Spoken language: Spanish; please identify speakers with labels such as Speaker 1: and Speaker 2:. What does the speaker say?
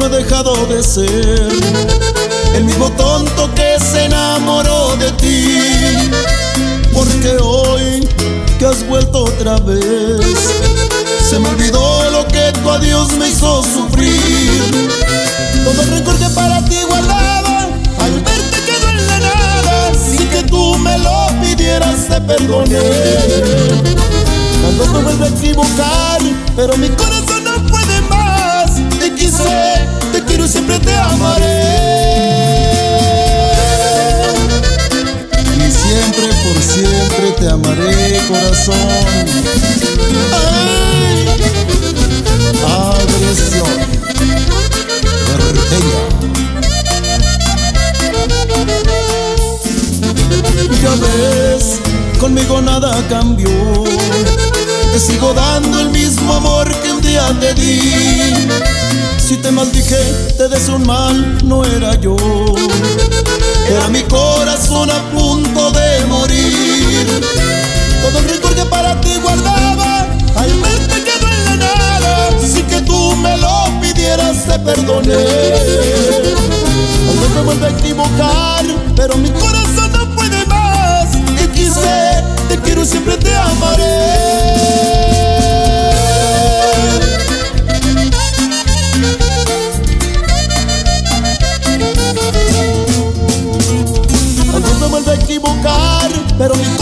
Speaker 1: no he dejado de ser el mismo tonto que se enamoró de ti. Porque hoy que has vuelto otra vez, se me olvidó lo que tu adiós me hizo sufrir. Todo el rencor que para ti guardaba, al verte quedó en la nada, sin que tú me lo pidieras te perdoné. Cuando me vuelvo a equivocar, pero mi corazón siempre te amaré, corazón. Ay, agresión. Ya ves, conmigo nada cambió. Te sigo dando el mismo amor que un día te di. Si te maldije, te des un mal, no era yo. perdoné. Aunque me vuelva a equivocar, pero mi corazón no puede más. Te quise, te quiero y siempre te amaré. Cuando me vuelvo a equivocar, pero mi